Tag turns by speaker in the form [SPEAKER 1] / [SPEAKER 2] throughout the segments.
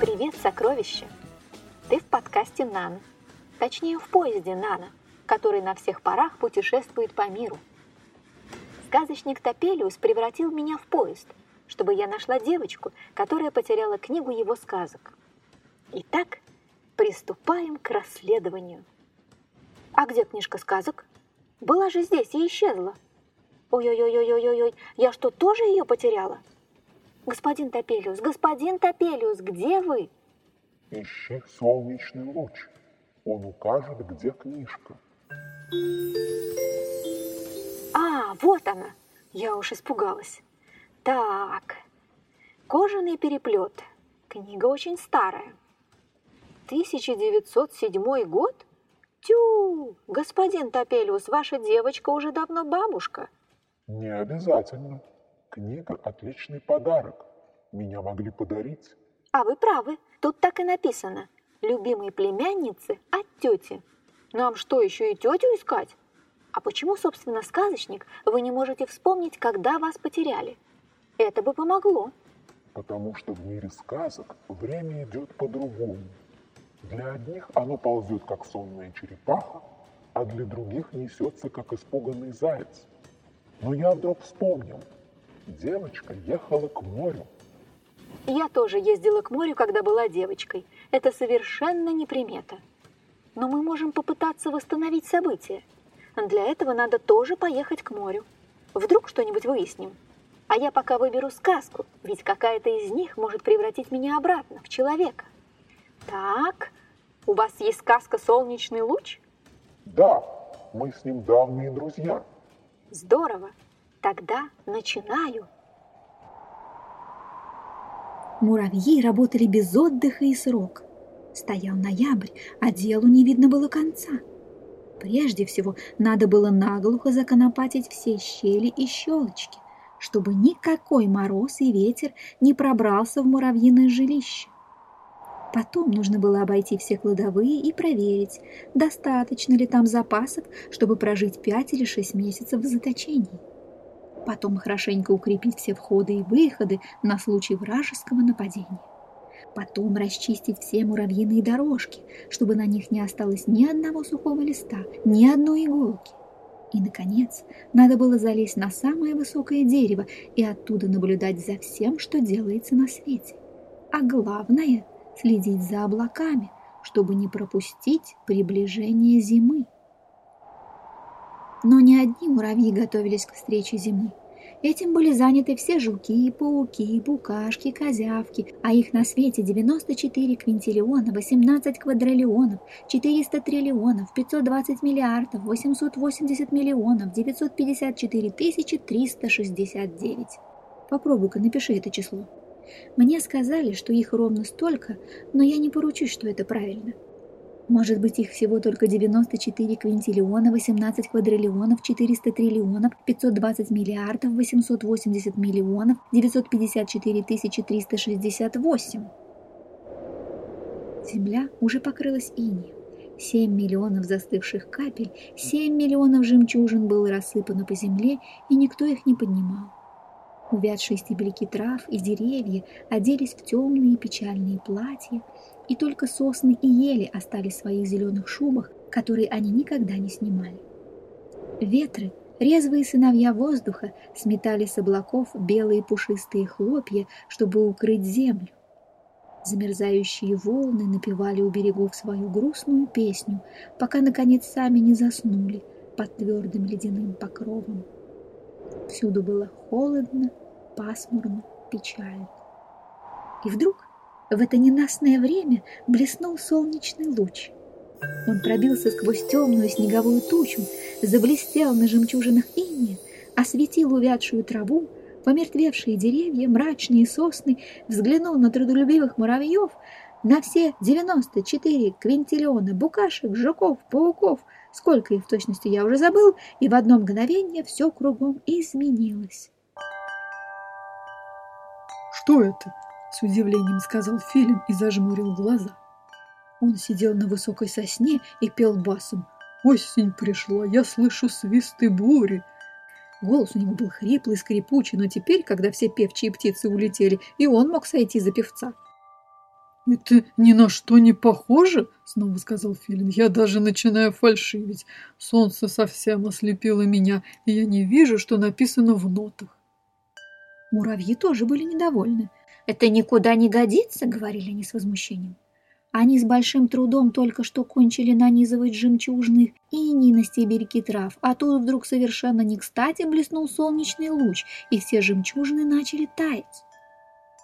[SPEAKER 1] Привет, сокровище! Ты в подкасте «Нано». Точнее, в поезде «Нано», который на всех парах путешествует по миру. Сказочник Топелиус превратил меня в поезд, чтобы я нашла девочку, которая потеряла книгу его сказок. Итак, приступаем к расследованию. А где книжка сказок? Была же здесь и исчезла. Ой-ой-ой-ой-ой-ой, я что, тоже ее потеряла? Господин Топелиус, господин Топелиус, где вы?
[SPEAKER 2] Ищи солнечный луч. Он укажет, где книжка.
[SPEAKER 1] А, вот она. Я уж испугалась. Так, кожаный переплет. Книга очень старая. 1907 год? Тю, господин Топелиус, ваша девочка уже давно бабушка.
[SPEAKER 2] Не обязательно. Книга – отличный подарок. Меня могли подарить.
[SPEAKER 1] А вы правы, тут так и написано. Любимые племянницы от тети. Нам что, еще и тетю искать? А почему, собственно, сказочник, вы не можете вспомнить, когда вас потеряли? Это бы помогло.
[SPEAKER 2] Потому что в мире сказок время идет по-другому. Для одних оно ползет, как сонная черепаха, а для других несется, как испуганный заяц. Но я вдруг вспомнил. Девочка ехала к морю.
[SPEAKER 1] Я тоже ездила к морю, когда была девочкой. Это совершенно не примета. Но мы можем попытаться восстановить события. Для этого надо тоже поехать к морю. Вдруг что-нибудь выясним. А я пока выберу сказку, ведь какая-то из них может превратить меня обратно в человека. Так, у вас есть сказка «Солнечный луч»?
[SPEAKER 2] Да, мы с ним давние друзья.
[SPEAKER 1] Здорово. Тогда начинаю.
[SPEAKER 3] Муравьи работали без отдыха и срока. Стоял ноябрь, а делу не видно было конца. Прежде всего, надо было наглухо законопатить все щели и щелочки, чтобы никакой мороз и ветер не пробрался в муравьиное жилище. Потом нужно было обойти все кладовые и проверить, достаточно ли там запасов, чтобы прожить пять или шесть месяцев в заточении. Потом хорошенько укрепить все входы и выходы на случай вражеского нападения. Потом расчистить все муравьиные дорожки, чтобы на них не осталось ни одного сухого листа, ни одной иголки. И, наконец, надо было залезть на самое высокое дерево и оттуда наблюдать за всем, что делается на свете. А главное — следить за облаками, чтобы не пропустить приближение зимы. Но не одни муравьи готовились к встрече зимы. Этим были заняты все жуки, пауки, букашки, козявки, а их на свете 94 квинтиллиона, 18 квадриллионов, 400 триллионов, 520 миллиардов, 880 миллионов, 954 тысячи 369. Попробуй-ка напиши это число. Мне сказали, что их ровно столько, но я не поручусь, что это правильно. Может быть, их всего только 94 квинтиллиона, 18 квадриллионов, 400 триллионов, 520 миллиардов, 880 миллионов, 954 тысячи 368. Земля уже покрылась инеем. 7 миллионов застывших капель, 7 миллионов жемчужин было рассыпано по земле, и никто их не поднимал. Увядшие стебельки трав и деревья оделись в темные печальные платья, и только сосны и ели остались в своих зеленых шубах, которые они никогда не снимали. Ветры, резвые сыновья воздуха, сметали с облаков белые пушистые хлопья, чтобы укрыть землю. Замерзающие волны напевали у берегов свою грустную песню, пока, наконец, сами не заснули под твердым ледяным покровом. Всюду было холодно, пасмурно, печально. И вдруг в это ненастное время блеснул солнечный луч. Он пробился сквозь темную снеговую тучу, заблестел на жемчужинах инея, осветил увядшую траву, помертвевшие деревья, мрачные сосны, взглянул на трудолюбивых муравьев, на все 94 квинтиллиона букашек, жуков, пауков, сколько их в точности я уже забыл, и в одно мгновение все кругом изменилось.
[SPEAKER 4] «Что это?» с удивлением сказал Филин и зажмурил глаза. Он сидел на высокой сосне и пел басом. «Осень пришла, я слышу свисты бури». Голос у него был хриплый, скрипучий, но теперь, когда все певчие птицы улетели, и он мог сойти за певца. «Это ни на что не похоже?» — снова сказал Филин. «Я даже начинаю фальшивить. Солнце совсем ослепило меня, и я не вижу, что написано в нотах».
[SPEAKER 3] Муравьи тоже были недовольны. «Это никуда не годится», — говорили они с возмущением. Они с большим трудом только что кончили нанизывать жемчужных иней на стебельки трав, а тут вдруг совершенно не кстати блеснул солнечный луч, и все жемчужины начали таять.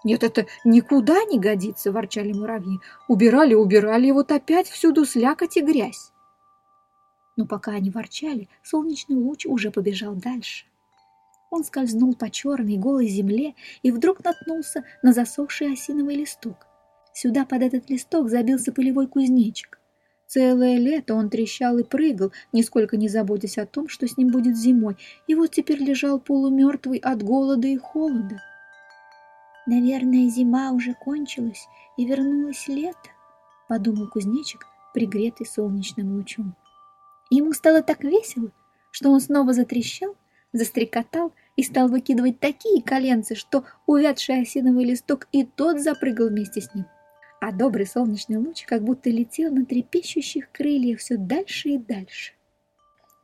[SPEAKER 4] «Нет, это никуда не годится!» – ворчали муравьи. «Убирали, убирали, и вот опять всюду слякоть и грязь!»
[SPEAKER 3] Но пока они ворчали, солнечный луч уже побежал дальше. Он скользнул по черной голой земле и вдруг наткнулся на засохший осиновый листок. Сюда под этот листок забился пылевой кузнечик. Целое лето он трещал и прыгал, нисколько не заботясь о том, что с ним будет зимой, и вот теперь лежал полумертвый от голода и холода. «Наверное, зима уже кончилась и вернулось лето», — подумал кузнечик, пригретый солнечным лучом. Ему стало так весело, что он снова затрещал застрекотал и стал выкидывать такие коленцы, что увядший осиновый листок и тот запрыгал вместе с ним. А добрый солнечный луч как будто летел на трепещущих крыльях все дальше и дальше.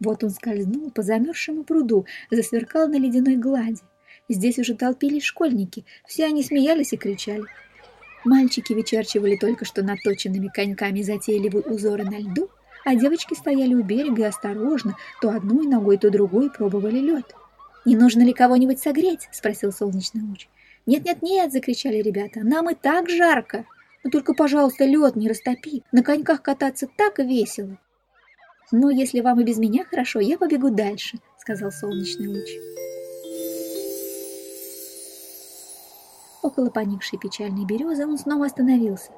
[SPEAKER 3] Вот он скользнул по замерзшему пруду, засверкал на ледяной глади. Здесь уже толпились школьники, все они смеялись и кричали. Мальчики вычерчивали только что наточенными коньками затейливые узоры на льду, а девочки стояли у берега и осторожно, то одной ногой, то другой пробовали лед. «Не нужно ли кого-нибудь согреть?» — спросил солнечный луч. «Нет-нет-нет!» — закричали ребята. «Нам и так жарко! Но только, пожалуйста, лед не растопи! На коньках кататься так весело!» «Ну, если вам и без меня хорошо, я побегу дальше», — сказал солнечный луч. Около поникшей печальной березы он снова остановился.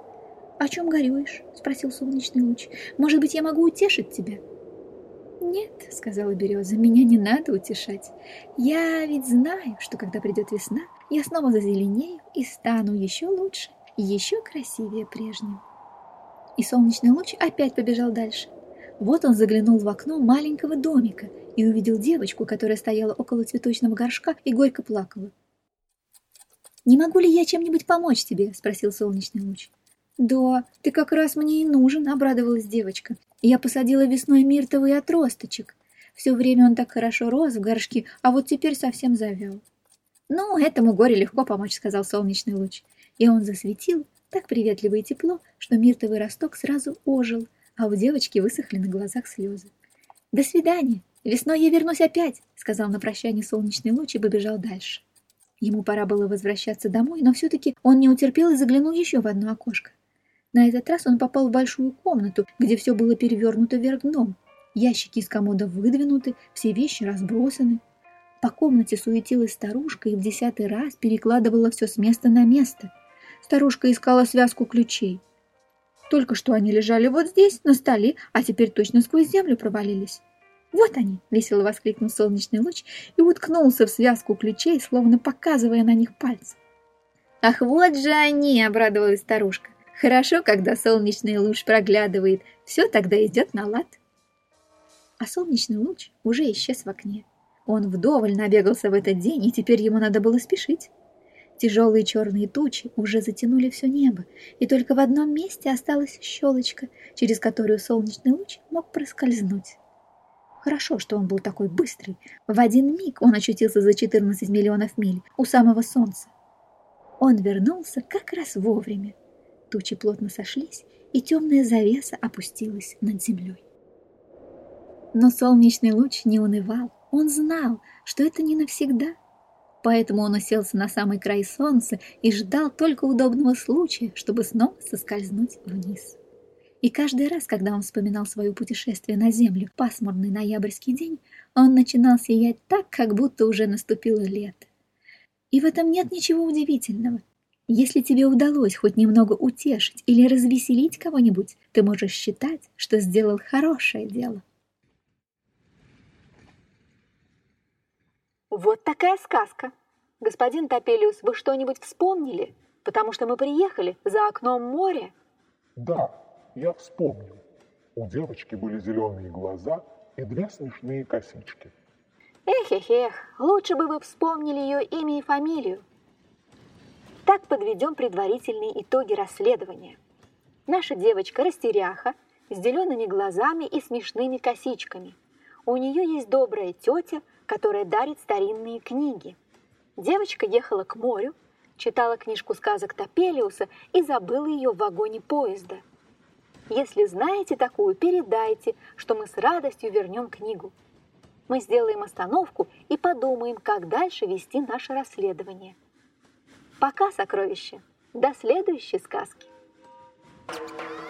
[SPEAKER 3] «О чем горюешь?» — спросил солнечный луч. «Может быть, я могу утешить тебя?» «Нет», — сказала береза, — «меня не надо утешать. Я ведь знаю, что когда придет весна, я снова зазеленею и стану еще лучше, еще красивее прежнего». И солнечный луч опять побежал дальше. Вот он заглянул в окно маленького домика и увидел девочку, которая стояла около цветочного горшка и горько плакала. «Не могу ли я чем-нибудь помочь тебе?» — спросил солнечный луч. «Да, ты как раз мне и нужен», — обрадовалась девочка. «Я посадила весной миртовый отросточек. Все время он так хорошо рос в горшке, а вот теперь совсем завял». «Ну, этому горе легко помочь», — сказал солнечный луч. И он засветил так приветливо и тепло, что миртовый росток сразу ожил, а у девочки высохли на глазах слезы. «До свидания! Весной я вернусь опять!» — сказал на прощание солнечный луч и побежал дальше. Ему пора было возвращаться домой, но все-таки он не утерпел и заглянул еще в одно окошко. На этот раз он попал в большую комнату, где все было перевернуто вверх дном. Ящики из комода выдвинуты, все вещи разбросаны. По комнате суетилась старушка и в десятый раз перекладывала все с места на место. Старушка искала связку ключей. Только что они лежали вот здесь, на столе, а теперь точно сквозь землю провалились. «Вот они!» — весело воскликнул солнечный луч и уткнулся в связку ключей, словно показывая на них пальцы. «Ах, вот же они!» — обрадовалась старушка. Хорошо, когда солнечный луч проглядывает, все тогда идет на лад. А солнечный луч уже исчез в окне. Он вдоволь набегался в этот день, и теперь ему надо было спешить. Тяжелые черные тучи уже затянули все небо, и только в одном месте осталась щелочка, через которую солнечный луч мог проскользнуть. Хорошо, что он был такой быстрый. В один миг он очутился за 14 миллионов миль у самого солнца. Он вернулся как раз вовремя. Тучи плотно сошлись, и темная завеса опустилась над землей. Но солнечный луч не унывал. Он знал, что это не навсегда. Поэтому он уселся на самый край солнца и ждал только удобного случая, чтобы снова соскользнуть вниз. И каждый раз, когда он вспоминал свое путешествие на Землю, пасмурный ноябрьский день, он начинал сиять так, как будто уже наступило лето. И в этом нет ничего удивительного. Если тебе удалось хоть немного утешить или развеселить кого-нибудь, ты можешь считать, что сделал хорошее дело.
[SPEAKER 1] Вот такая сказка. Господин Топелиус, вы что-нибудь вспомнили? Потому что мы приехали за окном море.
[SPEAKER 2] Да, я вспомнил. У девочки были зеленые глаза и две смешные косички.
[SPEAKER 3] Эх-эх-эх, лучше бы вы вспомнили ее имя и фамилию. Так подведем предварительные итоги расследования. Наша девочка растеряха, с зелеными глазами и смешными косичками. У нее есть добрая тетя, которая дарит старинные книги. Девочка ехала к морю, читала книжку сказок Топелиуса и забыла ее в вагоне поезда. Если знаете такую, передайте, что мы с радостью вернем книгу. Мы сделаем остановку и подумаем, как дальше вести наше расследование. Пока, сокровище. До следующей сказки. Thank you.